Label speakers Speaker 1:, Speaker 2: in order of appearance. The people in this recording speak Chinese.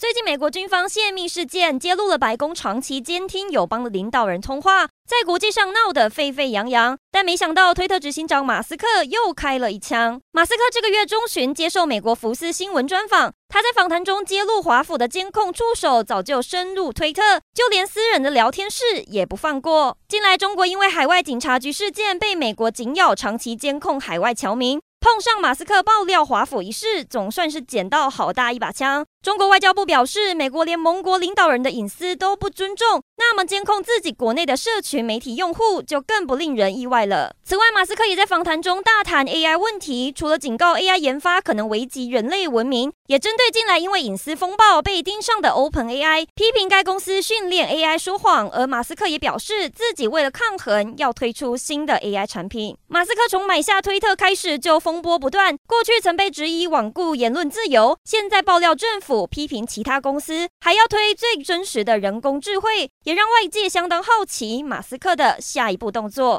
Speaker 1: 最近，美国军方泄密事件揭露了白宫长期监听友邦的领导人通话，在国际上闹得沸沸扬扬。但没想到，推特执行长马斯克又开了一枪。马斯克这个月中旬接受美国福斯新闻专访，他在访谈中揭露华府的监控触手早就深入推特，就连私人的聊天室也不放过。近来，中国因为海外警察局事件被美国紧咬，长期监控海外侨民。碰上马斯克爆料华府一事，总算是捡到好大一把枪。中国外交部表示，美国连盟国领导人的隐私都不尊重，那么监控自己国内的社群媒体用户就更不令人意外了。此外，马斯克也在访谈中大谈 AI 问题，除了警告 AI 研发可能危及人类文明，也针对近来因为隐私风暴被盯上的 OpenAI，批评该公司训练 AI 说谎。而马斯克也表示，自己为了抗衡，要推出新的 AI 产品。马斯克从买下推特开始就风波不断，过去曾被质疑罔顾言论自由，现在爆料政府府批评其他公司，还要推最真实的人工智慧，也让外界相当好奇马斯克的下一步动作。